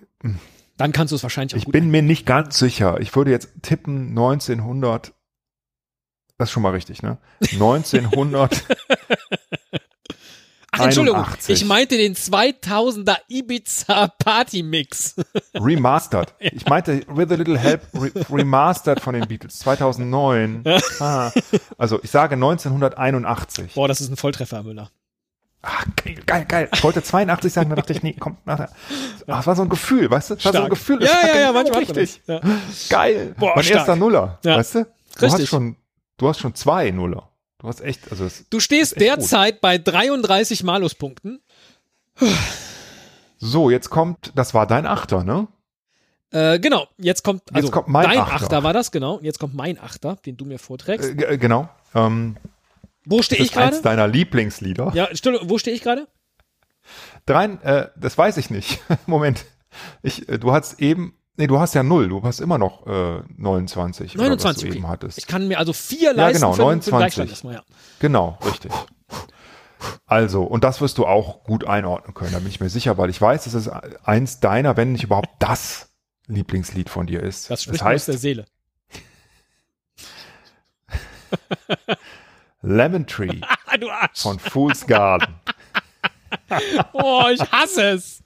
Dann kannst du es wahrscheinlich auch ich bin mir nicht ganz sicher. Ich würde jetzt tippen 1900. Das ist schon mal richtig, ne? *laughs* 1900. Ach, Entschuldigung, 81. ich meinte den 2000er Ibiza Party Mix. *laughs* Remastered. Ich meinte With a Little Help re Remastered von den Beatles 2009. Ah. Also ich sage 1981. Boah, das ist ein Volltreffer, Herr Müller. Ah, geil, geil, geil. Ich wollte 82 sagen, dann dachte ich, nee, komm, nachher. Es war so ein Gefühl, weißt du? Es war so ein Stark. Gefühl. Ja, ja, ja, manchmal richtig. das. Ja. Geil. Boah, mein stark. erster Nuller, Ja. weißt du? Du hast Richtig. schon, du hast schon zwei Nuller. Du hast echt, also es, Du stehst echt gut. derzeit bei 33 Maluspunkten. so, jetzt kommt, das war dein Achter, ne? Äh, genau, jetzt kommt, also kommt mein dein Achter. Achter. war das, genau. Jetzt kommt mein Achter, den du mir vorträgst. Äh, genau. Ähm, wo stehe das ich ist eins gerade? deiner Lieblingslieder. Ja, Entschuldigung, wo stehe ich gerade? Drei, äh, das weiß ich nicht. *laughs* Moment. Ich, äh, du hast eben, nee, du hast ja null. Du hast immer noch äh, 29. oder was 29, du okay. eben hattest. Ich kann mir also vier leisten genau, für den 29. Gleichstand erstmal, ja. Genau, richtig. Also, und das wirst du auch gut einordnen können, da bin ich mir sicher, weil ich weiß, dass es eins deiner, wenn nicht überhaupt das Lieblingslied von dir ist. Das spricht das mir aus heißt der Seele. *laughs* Lemon Tree *laughs* du Arsch. von Fool's Garden. *laughs* Oh, ich hasse es.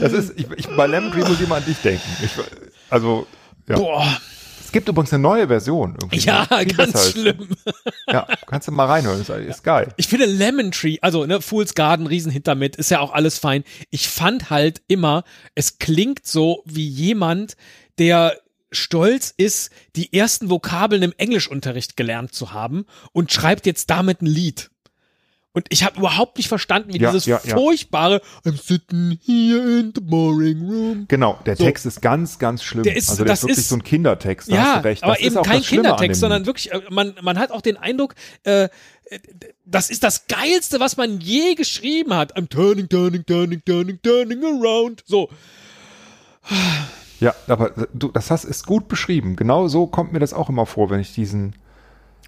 Das ist, ich, ich, bei Lemon Tree muss ich mal an dich denken. Ich, also, ja. Boah, Es gibt übrigens eine neue Version. Irgendwie, ja, viel ganz schlimm. Ja, kannst du mal reinhören, ist, ist geil. Ich finde Lemon Tree, also ne, Fool's Garden, Riesenhit damit, ist ja auch alles fein. Ich fand halt immer, es klingt so wie jemand, der stolz ist, die ersten Vokabeln im Englischunterricht gelernt zu haben und schreibt jetzt damit ein Lied. Und ich habe überhaupt nicht verstanden, wie Ja, dieses ja, furchtbare I'm sitting here in the boring room. Genau, der So. Text ist ganz, ganz schlimm. Der ist- also der das ist wirklich ist- so ein Kindertext, da Ja, hast du recht. aber Das eben kein Kindertext, sondern wirklich, äh, man, man hat auch den Eindruck, äh, äh, das ist das Geilste, was man je geschrieben hat. I'm turning, turning, turning, turning, turning around. So, Ja, aber du, das hast, ist gut beschrieben. Genau so kommt mir das auch immer vor, wenn ich diesen.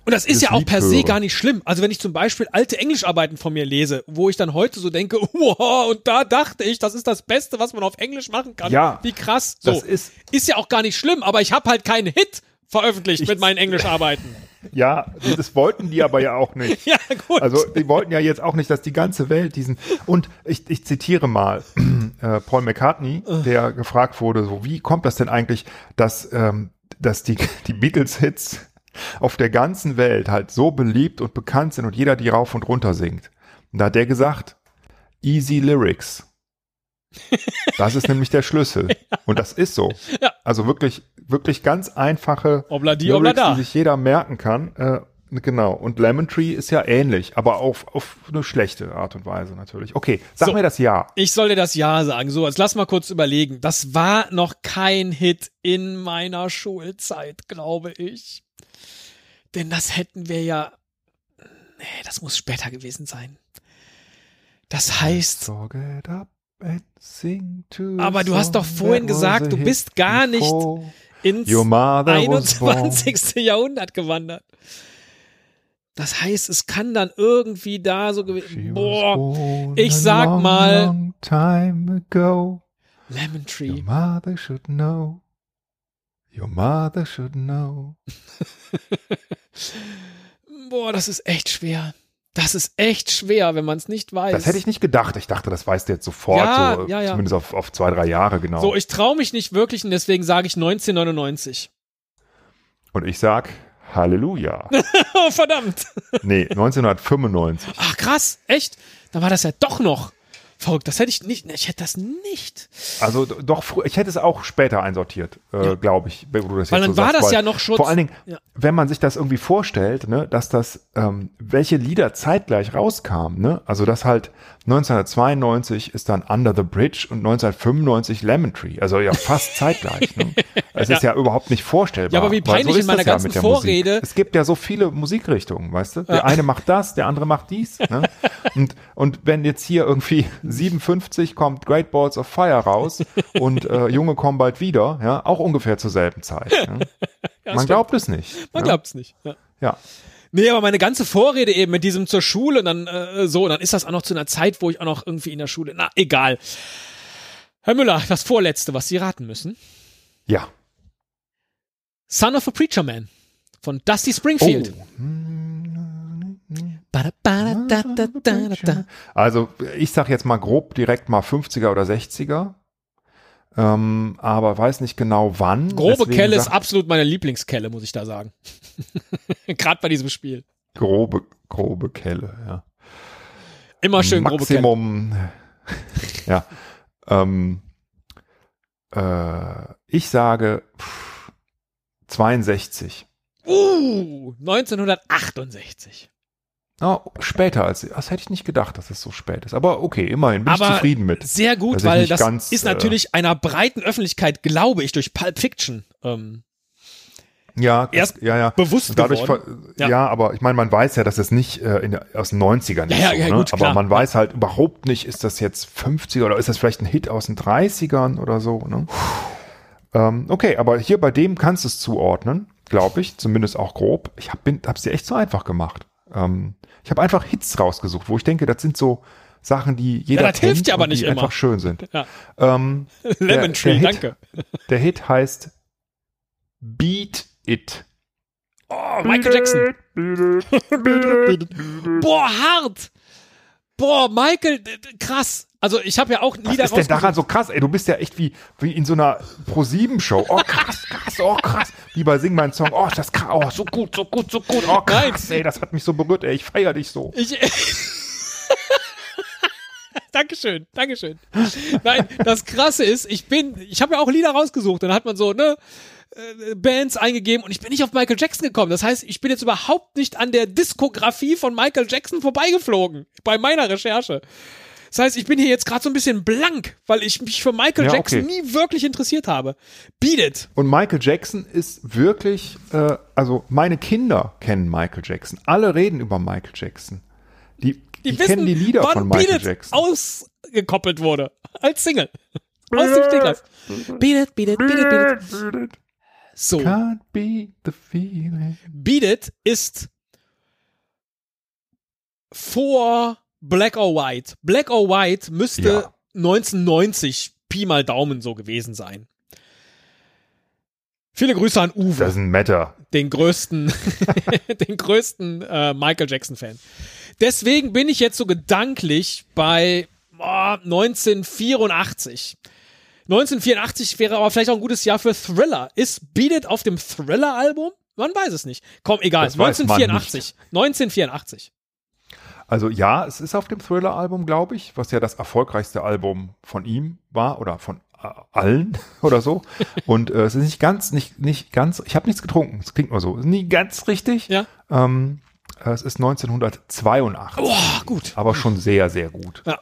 Und das ist das ja auch Lied per se höre. gar nicht schlimm. Also wenn ich zum Beispiel alte Englischarbeiten von mir lese, wo ich dann heute so denke, *laughs* wow, und da dachte ich, das ist das Beste, was man auf Englisch machen kann. Ja, Wie krass. So. das ist- ist ja auch gar nicht schlimm, aber ich habe halt keinen Hit veröffentlicht Ich- mit meinen Englischarbeiten. *laughs* Ja, das wollten die aber ja auch nicht. *laughs* ja, gut. Also die wollten ja jetzt auch nicht, dass die ganze Welt diesen. Und ich, ich zitiere mal *clears throat* äh, Paul McCartney, der gefragt wurde, so wie kommt das denn eigentlich, dass, ähm, dass die, die Beatles-Hits auf der ganzen Welt halt so beliebt und bekannt sind und jeder die rauf und runter singt. Und da hat der gesagt, easy lyrics. *laughs* Das ist nämlich der Schlüssel. Und das ist so. Ja. Also wirklich, wirklich ganz einfache Obladi, Lyrics, oblada. die sich jeder merken kann. Äh, genau. Und Lemon Tree ist ja ähnlich, aber auf, auf eine schlechte Art und Weise natürlich. Okay, sag So. mir das Ja. Ich soll dir das Ja sagen. So, jetzt lass mal kurz überlegen. Das war noch kein Hit in meiner Schulzeit, glaube ich. Denn das hätten wir ja. Nee, das muss später gewesen sein. Das heißt, Aber du hast doch vorhin gesagt, du bist gar nicht ins Your mother was born. 21. *laughs* Jahrhundert gewandert. Das heißt, es kann dann irgendwie da so gewesen. Boah, ich sag mal-. Lemon Tree. Your mother should know. *laughs* Boah, das ist echt schwer. Das ist echt schwer, wenn man es nicht weiß. Das hätte ich nicht gedacht. Ich dachte, das weißt du jetzt sofort, Ja, so, ja, ja. zumindest auf, auf zwei, drei Jahre genau. So, ich traue mich nicht wirklich und deswegen sage ich 1999. Und ich sag Halleluja. *laughs* Oh, verdammt. nee, 1995. Ach, krass. Echt? Dann war das ja doch noch. Verrückt. Das hätte ich nicht. Ich hätte das nicht. Also doch, ich hätte es auch später einsortiert, äh, Ja. glaube ich, Weil dann so war sagst, das ja noch schon- Vor allen Dingen, Ja. wenn man sich das irgendwie vorstellt, ne, dass das, ähm, welche Lieder zeitgleich rauskamen, ne? Also das halt 1992 ist dann Under the Bridge und 1995 Lemon Tree, also ja fast *laughs* zeitgleich. Ne? Es ist ja überhaupt nicht vorstellbar. Ja, aber wie peinlich so in meiner ja ganzen Vorrede-. Es gibt ja so viele Musikrichtungen, weißt du? Der eine macht das, der andere macht dies. Ne? *laughs* und, und wenn jetzt hier irgendwie 57 kommt Great Balls of Fire raus *laughs* und äh, Junge kommen bald wieder, ja, auch ungefähr zur selben Zeit. Ne? *laughs* Man stimmt. glaubt es nicht. Man ne? glaubt's nicht. Ja. Ja. Nee, aber meine ganze Vorrede eben mit diesem zur Schule und dann äh, so, und dann ist das auch noch zu einer Zeit, wo ich auch noch irgendwie in der Schule. Na, egal. Herr Müller, das vorletzte, was Sie raten müssen. Ja. Son of a Preacher Man von Dusty Springfield. Oh. Ba-da-ba-da-da-da-da-da. Also ich sag jetzt mal grob direkt mal 50er oder 60er. Ähm, aber weiß nicht genau wann. Grobe Deswegen Kelle ist absolut meine Lieblingskelle, muss ich da sagen. *laughs* Gerade bei diesem Spiel. grobe, grobe Kelle, ja. Immer schön grobe Kelle. Maximum. ja. Ähm, äh, ich sage pff, 62. Uh, 1968. Oh, später als, das hätte ich nicht gedacht, dass es so spät ist. Aber okay, immerhin bin ich Aber zufrieden mit. Sehr gut, ich weil das ganz, ist äh, natürlich einer breiten Öffentlichkeit, glaube ich, durch Pulp Fiction ähm, Ja, erst ja, ja. bewusst dadurch, ja. Ja. aber ich meine, man weiß ja, dass es nicht äh, in aus den 90ern Ja, ist. ja, so, ja, ne? gut, aber klar. man weiß halt überhaupt nicht, ist das jetzt 50er oder ist das vielleicht ein Hit aus den 30ern oder so. Ne? Ähm, okay, aber hier bei dem kannst du es zuordnen, glaube ich, zumindest auch grob. Ich habe es dir echt so einfach gemacht. Ähm, ich habe einfach Hits rausgesucht, wo ich denke, das sind so Sachen, die jeder das kennt hilft ja aber und nicht die immer. einfach schön sind. Ja. Ähm, *laughs* Lemon Tree, der Hit- danke. *laughs* der Hit heißt Beat It. Oh, Michael Jackson. *laughs* Boah, hart. Boah, Michael, krass. Also ich habe ja auch Was Lieder ist denn daran so krass? Ey, du bist ja echt wie, wie in so einer Pro-7-Show. Oh, krass, krass, oh, krass. Wie bei Sing mein Song. Oh, das krass. Oh, so gut, so gut, so gut. Oh, krass, ey, das hat mich so berührt, ey. Ich feier dich so. Ich, *laughs* Dankeschön, Dankeschön. Nein, das Krasse ist, ich bin, ich habe ja auch Lieder rausgesucht, dann hat man so, ne, äh, Bands eingegeben und ich bin nicht auf Michael Jackson gekommen. Das heißt, ich bin jetzt überhaupt nicht an der Diskografie von Michael Jackson vorbeigeflogen bei meiner Recherche. Das heißt, ich bin hier jetzt gerade so ein bisschen blank, weil ich mich für Michael Ja, Jackson okay. nie wirklich interessiert habe. Beat it. Und Michael Jackson ist wirklich, äh, also meine Kinder kennen Michael Jackson. Alle reden über Michael Jackson. Die, die, Die wissen, kennen die Lieder von Beat Michael It Jackson. ausgekoppelt wurde. Als Single. Aus dem Stegreif. Beat it, beat it, beat it, beat it. So. Can't be the feeling. Beat It ist vor Black or White. Black or White müsste Ja. 1990 Pi mal Daumen so gewesen sein. Viele Grüße an Uwe, Das ist ein Matter. den größten, *laughs* den größten äh, Michael Jackson Fan. Deswegen bin ich jetzt so gedanklich bei oh, 1984. 1984 wäre aber vielleicht auch ein gutes Jahr für Thriller. Ist Beat It auf dem Thriller-Album? Man weiß es nicht. Komm, egal. Das weiß man 1984. 1984. Also ja, es ist auf dem Thriller-Album, glaube ich, was ja das erfolgreichste Album von ihm war oder von äh, allen *laughs* oder so. Und äh, es ist nicht ganz, nicht, nicht ganz, ich habe nichts getrunken, es klingt nur so, ist nie ganz richtig. Ja. Ähm, äh, es ist 1982, Boah, gut. aber schon sehr, sehr gut. Ja.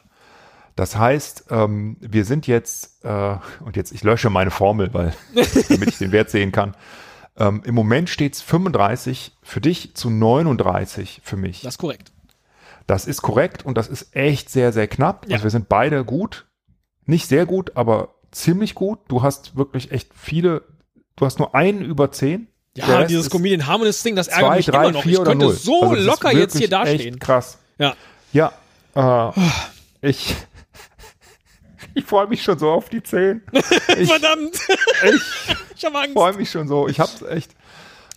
Das heißt, ähm, wir sind jetzt, äh, und jetzt, ich lösche meine Formel, weil, *laughs* damit ich den Wert sehen kann. Ähm, Im Moment steht es 35 für dich zu 39 für mich. Das ist korrekt. Das ist korrekt und das ist echt sehr, sehr knapp. Ja. Also wir sind beide gut. Nicht sehr gut, aber ziemlich gut. Du hast wirklich echt viele, du hast nur einen über zehn. Ja, dieses Comedian Harmonious Ding, das ärgert zwei, mich drei, immer noch. Ich könnte null. so Also locker jetzt hier dastehen. Echt krass. Ja. Ja, äh, ich, *laughs* ich freue mich schon so auf die zehn. *laughs* Ich, Verdammt. ich ich habe Angst. freue mich schon so. Ich hab's echt.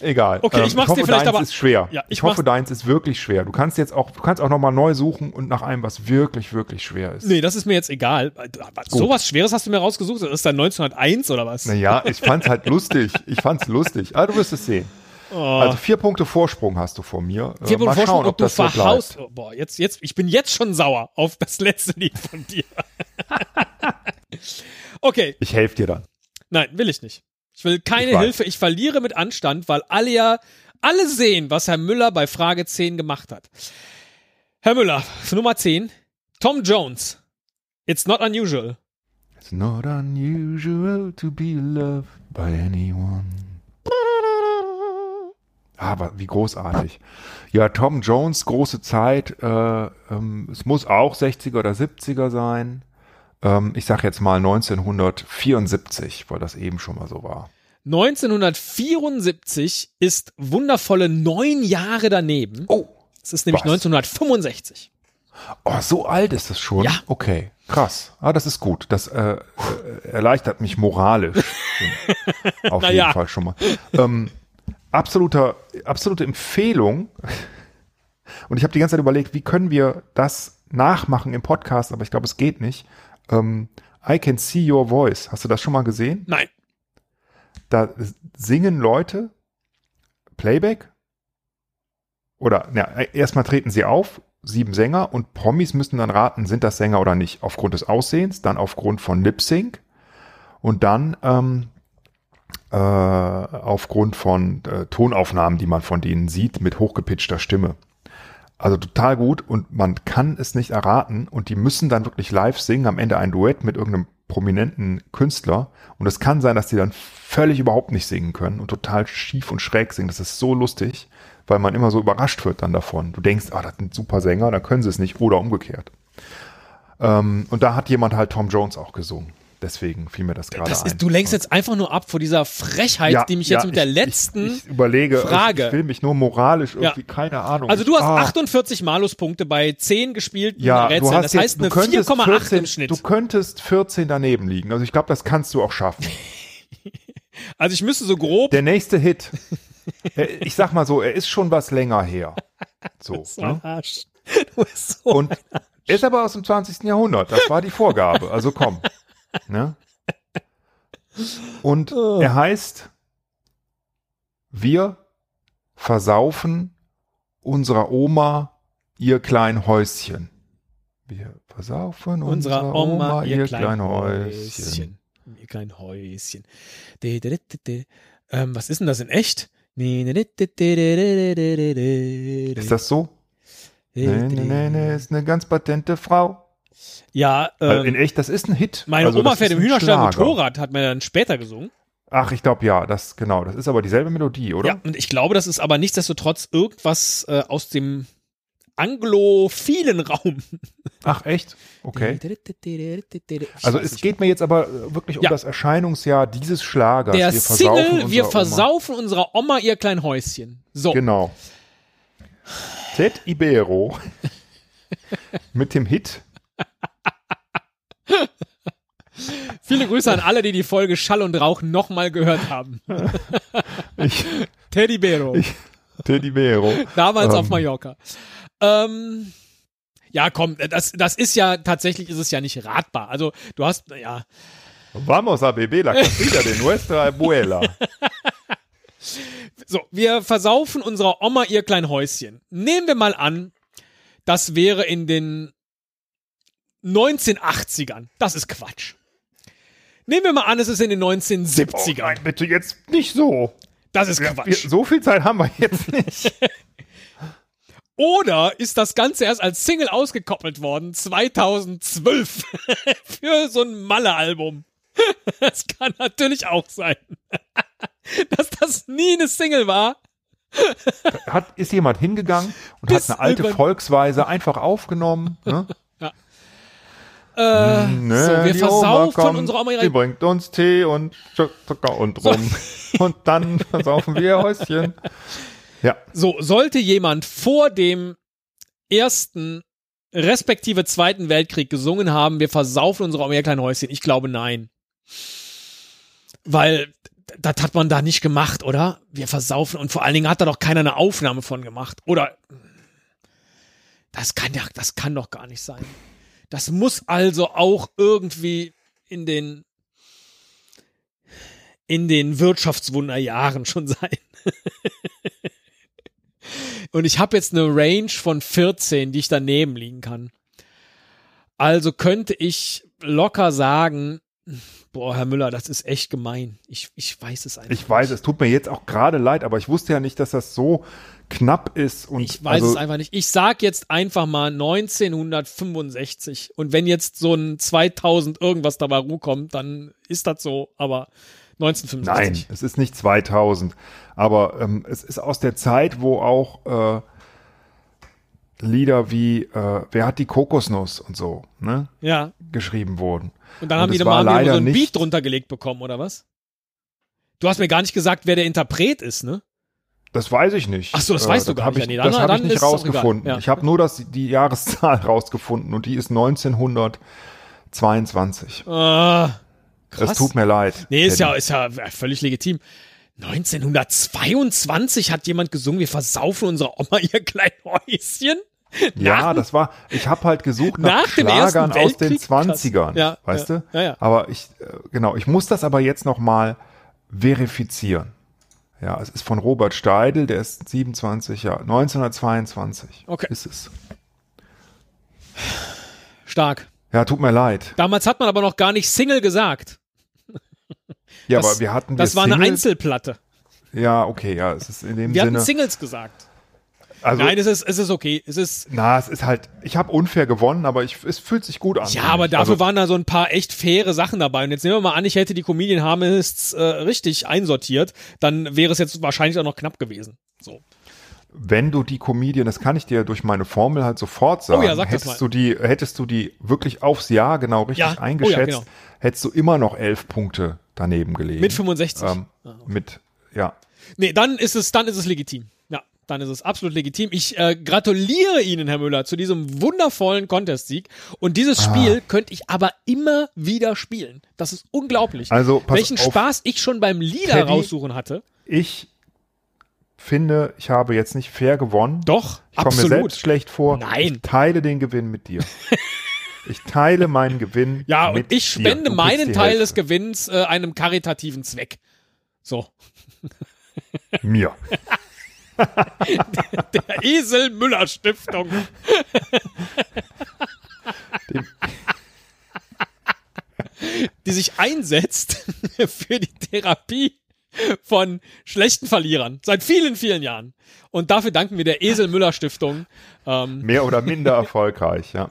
Egal. Okay, ich mach's hoffe, dir vielleicht deins aber- ist schwer. Ja, ich ich hoffe, deins ist wirklich schwer. Du kannst jetzt auch, du kannst auch noch mal neu suchen und nach einem, was wirklich, wirklich schwer ist. Nee, das ist mir jetzt egal. So was Schweres hast du mir rausgesucht? Das ist dann 1901 oder was? Naja, ich fand's halt *laughs* lustig. Ich fand's lustig. Aber du wirst es sehen. Also vier Punkte Vorsprung hast du vor mir. Äh, Oh. Vier mal Punkte schauen, Vorsprung ob und du so verhaust. bleibt. Oh, boah, jetzt, jetzt, ich bin jetzt schon sauer auf das letzte Lied von dir. *laughs* okay, Ich helfe dir dann. nein, will ich nicht. Ich will keine Ich. Hilfe. Ich verliere mit Anstand, weil alle ja, alle sehen, was Herr Müller bei Frage 10 gemacht hat. Herr Müller, Nummer 10, Tom Jones. It's not unusual. It's not unusual to be loved by anyone. Aber wie großartig. Ja, Tom Jones, große Zeit. Äh, ähm, es muss auch 60er oder 70er sein. Ähm, ich sag jetzt mal 1974, weil das eben schon mal so war. 1974 ist wundervolle neun Jahre daneben. Oh, Es ist nämlich was? 1965. oh, so alt ist es schon? Ja. Okay, krass. Ah, das ist gut. Das äh, äh, erleichtert mich moralisch. *laughs* Auf jeden ja. Fall schon mal. Ähm, absoluter, absolute Empfehlung. Und ich habe die ganze Zeit überlegt, wie können wir das nachmachen im Podcast, aber ich glaube, es geht nicht. Ähm, I Can See Your Voice. Hast du das schon mal gesehen? Nein. Da singen Leute Playback oder na, erstmal treten sie auf, sieben Sänger und Promis müssen dann raten, sind das Sänger oder nicht. Aufgrund des Aussehens, dann aufgrund von Lip Sync und dann ähm, äh, aufgrund von äh, Tonaufnahmen, die man von denen sieht, mit hochgepitchter Stimme. Also total gut und man kann es nicht erraten und die müssen dann wirklich live singen, am Ende ein Duett mit irgendeinem prominenten Künstler und es kann sein, dass die dann völlig überhaupt nicht singen können und total schief und schräg singen. Das ist so lustig, weil man immer so überrascht wird dann davon. Du denkst, ah, das sind super Sänger, dann können sie es nicht oder umgekehrt. Ähm, und da hat jemand halt Tom Jones auch gesungen. Deswegen fiel mir das gerade ein. ist, du lenkst jetzt einfach nur ab vor dieser Frechheit, Ja, die mich ja, jetzt mit der ich- letzten. ich, ich überlege, Frage. ich will mich nur moralisch Ja. irgendwie, keine Ahnung. also du hast Ah. 48 Maluspunkte bei 10 gespielten ja, Rätseln. das jetzt, heißt eine könntest 4,8 14, im Schnitt. Du könntest 14 daneben liegen. Also ich glaube, das kannst du auch schaffen. *laughs* also ich müsste so grob. Der nächste Hit. Ich sag mal so, er ist schon was länger her. So. Ne? Arsch. Du bist so. Und ist aber aus dem 20. Jahrhundert. Das war die Vorgabe. Also komm. Ne? Und oh. er heißt, wir versaufen unserer Oma ihr klein Häuschen. Wir versaufen unserer, unserer Oma, Oma, ihr, ihr klein, klein Häuschen. Häuschen. Ihr klein Häuschen. De, de, de, ähm, was ist denn das in echt? Ist das so? Nee, nee, nee, nee, ist eine ganz patente Frau. Ja, Also ähm, in echt, das ist ein Hit. meine also, Oma fährt im Hühnerstall. Motorrad, hat mir dann später gesungen. Ach, ich glaube ja, das genau, das ist aber dieselbe Melodie, oder? Ja, und ich glaube, das ist aber nichtsdestotrotz irgendwas äh, aus dem anglophilen Raum. *laughs* Ach echt? Okay. Also es geht mir jetzt aber äh, wirklich um Ja. das Erscheinungsjahr dieses Schlagers. der wir versaufen Single, unserer wir Oma. versaufen unserer Oma ihr klein Häuschen. So, Genau. *sighs* Ted Ibero *laughs* mit dem Hit. *laughs* viele Grüße an alle, die die Folge Schall und Rauch nochmal gehört haben. *laughs* *laughs* Ich, Teddy Bero, ich, Ted Ibero. damals auf ähm. Mallorca. Ähm, ja, komm, das, das ist ja, tatsächlich ist es ja nicht ratbar. Also, du hast, ja, Vamos a beber la casita de nuestra abuela. So, wir versaufen unserer Oma ihr klein Häuschen. Nehmen wir mal an, das wäre in den 1980ern. Das ist Quatsch. Nehmen wir mal an, es ist in den Oh 1970ern. nein, bitte jetzt nicht so. Das ist Wir, Quatsch. so viel Zeit haben wir jetzt nicht. *laughs* Oder ist das Ganze erst als Single ausgekoppelt worden, 2012, *laughs* für so ein Malle-Album? *laughs* Das kann natürlich auch sein. Dass das nie eine Single war. Hat, ist jemand hingegangen und Bis hat eine alte Volksweise einfach aufgenommen. Ne? Äh, Ne, so, wir die versaufen kommt, unsere Oma ihre bringt uns Tee und Zucker und rum. Und dann *laughs* versaufen wir Häuschen. Ja, So, sollte jemand vor dem ersten respektive zweiten Weltkrieg gesungen haben, wir versaufen unsere Oma ihr klein Häuschen? Ich glaube nein. Weil das hat man da nicht gemacht, oder? Wir versaufen und vor allen Dingen hat da doch keiner eine Aufnahme von gemacht. Oder das kann ja, das kann doch gar nicht sein. Das muss also auch irgendwie in den in den Wirtschaftswunderjahren schon *laughs* sein. Und ich habe jetzt eine Range von 14, die ich daneben liegen kann. Also könnte ich locker sagen, boah, Herr Müller, das ist echt gemein. Ich, ich weiß es einfach. ich weiß, es tut mir jetzt auch gerade leid, aber ich wusste ja nicht, dass das so knapp ist. Und Ich weiß also, es einfach nicht. Ich sag jetzt einfach mal 1965. Und wenn jetzt so ein 2000 irgendwas dabei rumkommt, dann ist das so. Aber 1965. Nein, es ist nicht 2000. Aber ähm, es ist aus der Zeit, wo auch äh, Lieder wie äh, Wer hat die Kokosnuss und so ne, Ja. geschrieben wurden. Und dann Und haben die mal leider so einen nicht- Beat drunter gelegt bekommen, oder was? Du hast mir gar nicht gesagt, wer der Interpret ist, ne? Das weiß ich nicht. Ach so, das weißt du gar nicht. Ich, nee, dann- das habe ich nicht rausgefunden. Ja. Ich habe nur das, die Jahreszahl *laughs* rausgefunden und die ist 1922. Ah, krass. Es tut mir leid. Nee, ist Teddy. ja, ist ja völlig legitim. 1922 hat jemand gesungen, wir versaufen unserer Oma ihr klein Häuschen. Ja, das war, ich habe halt gesucht nach, Nach Schlagern aus den Weltkrieg? Krass. 20ern, Ja, weißt ja, du? ja, ja. Aber ich, äh, genau, ich muss das aber jetzt nochmal verifizieren. Ja, es ist von Robert Steidel, der ist 27 Jahre, 1922 okay. ist es. Stark. Ja, tut mir leid. Damals hat man aber noch gar nicht Single gesagt. ja, das, aber wir hatten Das war Singles? eine Einzelplatte. Ja, okay, ja, es ist in dem wir Sinne. Wir hatten Singles gesagt also, Nein, es ist, es ist okay. Es ist, na, es ist halt, ich habe unfair gewonnen, aber ich, es fühlt sich gut an. ja, aber dafür also, waren da so ein paar echt faire Sachen dabei. Und jetzt nehmen wir mal an, ich hätte die Comedian Harmists äh, richtig einsortiert, dann wäre es jetzt wahrscheinlich auch noch knapp gewesen. So. wenn du die Comedian, das kann ich dir durch meine Formel halt sofort sagen, Oh ja, sag hättest du die, hättest du die wirklich aufs Jahr genau richtig Ja, oh ja, eingeschätzt, genau. hättest du immer noch elf Punkte daneben gelegen. Mit 65. ähm, mit, ja. Nee, dann ist es, dann ist es legitim. Dann ist es absolut legitim. Ich äh, gratuliere Ihnen, Herr Müller, zu diesem wundervollen Contest-Sieg. Und dieses Ah. Spiel könnte ich aber immer wieder spielen. Das ist unglaublich. Also, Welchen. Spaß ich schon beim Lieder Teddy. raussuchen hatte. Ich finde, ich habe jetzt nicht fair gewonnen. Doch, Ich komme mir absolut. selbst schlecht vor. Nein. Ich teile den Gewinn mit dir. *laughs* ich teile meinen Gewinn Ja, und ich spende meinen Teil des Hälfte. Gewinns äh, einem karitativen Zweck. So. Mir. *laughs* *laughs* Der Esel Müller Stiftung. Die sich einsetzt *laughs* für die Therapie von schlechten Verlierern seit vielen, vielen Jahren. Und dafür danken wir der Esel Müller Stiftung. Ähm, Mehr oder minder erfolgreich, ja.